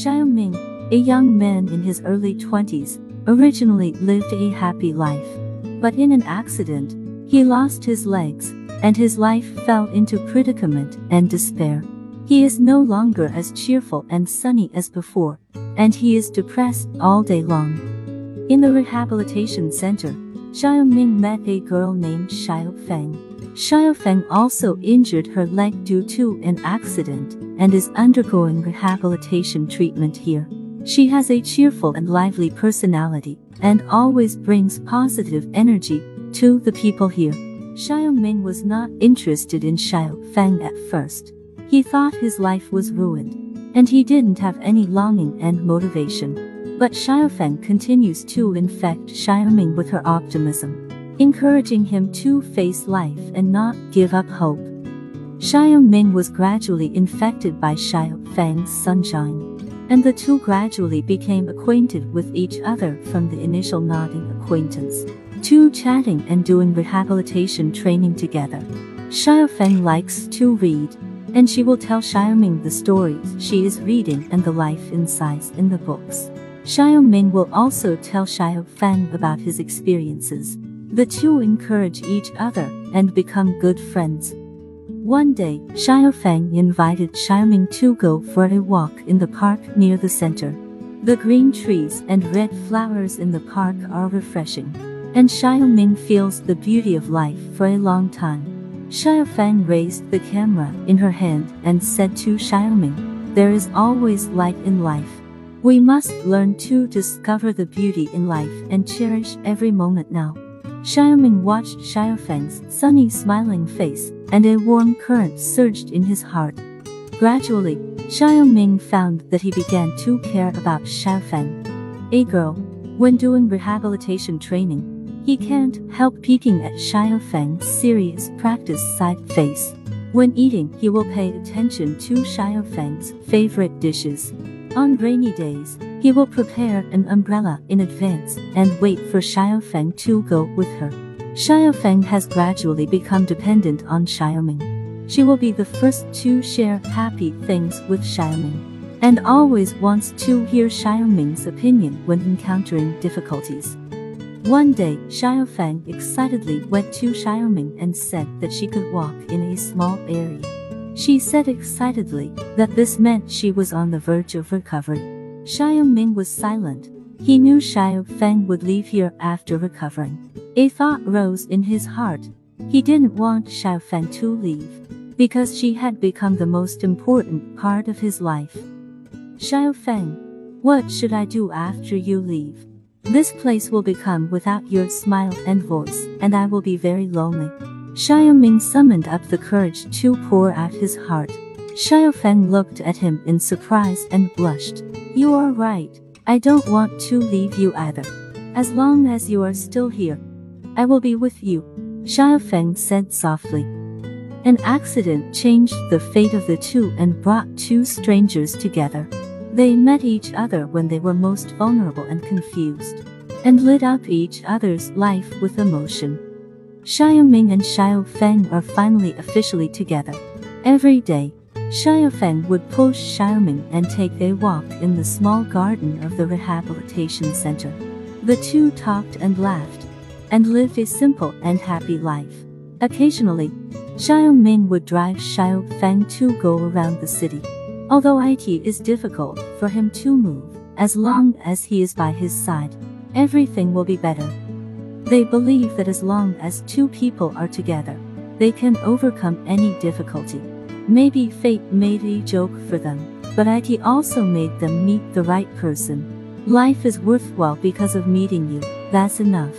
Xiaoming, a young man in his early 20s, originally lived a happy life. But in an accident, he lost his legs, and his life fell into predicament and despair. He is no longer as cheerful and sunny as before, and he is depressed all day long. In the rehabilitation center, Xiaoming met a girl named Xiaofeng. Xiaofeng also injured her leg due to an accident and is undergoing rehabilitation treatment here. She has a cheerful and lively personality and always brings positive energy to the people here. Xiaoming was not interested in Xiaofeng at first. He thought his life was ruined, and he didn't have any longing and motivation. But Xiaofeng continues to infect Xiaoming with her optimism, encouraging him to face life and not give up hope. Xiaoming was gradually infected by Xiaofeng's sunshine, and the two gradually became acquainted with each other from the initial nodding acquaintance to chatting and doing rehabilitation training together. Xiaofeng likes to read, and she will tell Xiaoming the stories she is reading and the life insights in the books. Xiaoming will also tell Xiaofeng about his experiences. The two encourage each other and become good friends. One day, Xiaofeng invited Xiaoming to go for a walk in the park near the center. The green trees and red flowers in the park are refreshing, and Xiaoming feels the beauty of life for a long time. Xiaofeng raised the camera in her hand and said to Xiaoming, There is always light in life. We must learn to discover the beauty in life and cherish every moment now. Xiaoming watched Xiaofeng's sunny smiling face, and a warm current surged in his heart. Gradually, Xiaoming found that he began to care about Xiaofeng. A girl, when doing rehabilitation training, he can't help peeking at Xiaofeng's serious practice side face. When eating, he will pay attention to Xiaofeng's favorite dishes. On rainy days, he will prepare an umbrella in advance and wait for Xiaofeng to go with her. Xiaofeng has gradually become dependent on Xiaoming. She will be the first to share happy things with Xiaoming and always wants to hear Xiaoming's opinion when encountering difficulties. One day, Xiaofeng excitedly went to Xiaoming and said that she could walk in a small area. She said excitedly that this meant she was on the verge of recovery. Xiaoming was silent. He knew Xiaofeng would leave here after recovering. A thought rose in his heart. He didn't want Xiaofeng to leave because she had become the most important part of his life. Xiaofeng, what should I do after you leave? This place will become without your smile and voice, and I will be very lonely. Xiaoming summoned up the courage to pour out his heart. Xiaofeng looked at him in surprise and blushed. You are right. I don't want to leave you either. As long as you are still here, I will be with you, Xiaofeng said softly. An accident changed the fate of the two and brought two strangers together. They met each other when they were most vulnerable and confused, and lit up each other's life with emotion. Xiaoming and Xiaofeng are finally officially together. Every day, Xiaofeng would push Xiaoming and take a walk in the small garden of the rehabilitation center. The two talked and laughed, and lived a simple and happy life. Occasionally, Xiaoming would drive Xiaofeng to go around the city. Although it is difficult for him to move, as long as he is by his side, everything will be better. They believe that as long as two people are together, they can overcome any difficulty. Maybe fate made a joke for them, but IT also made them meet the right person. Life is worthwhile because of meeting you, that's enough.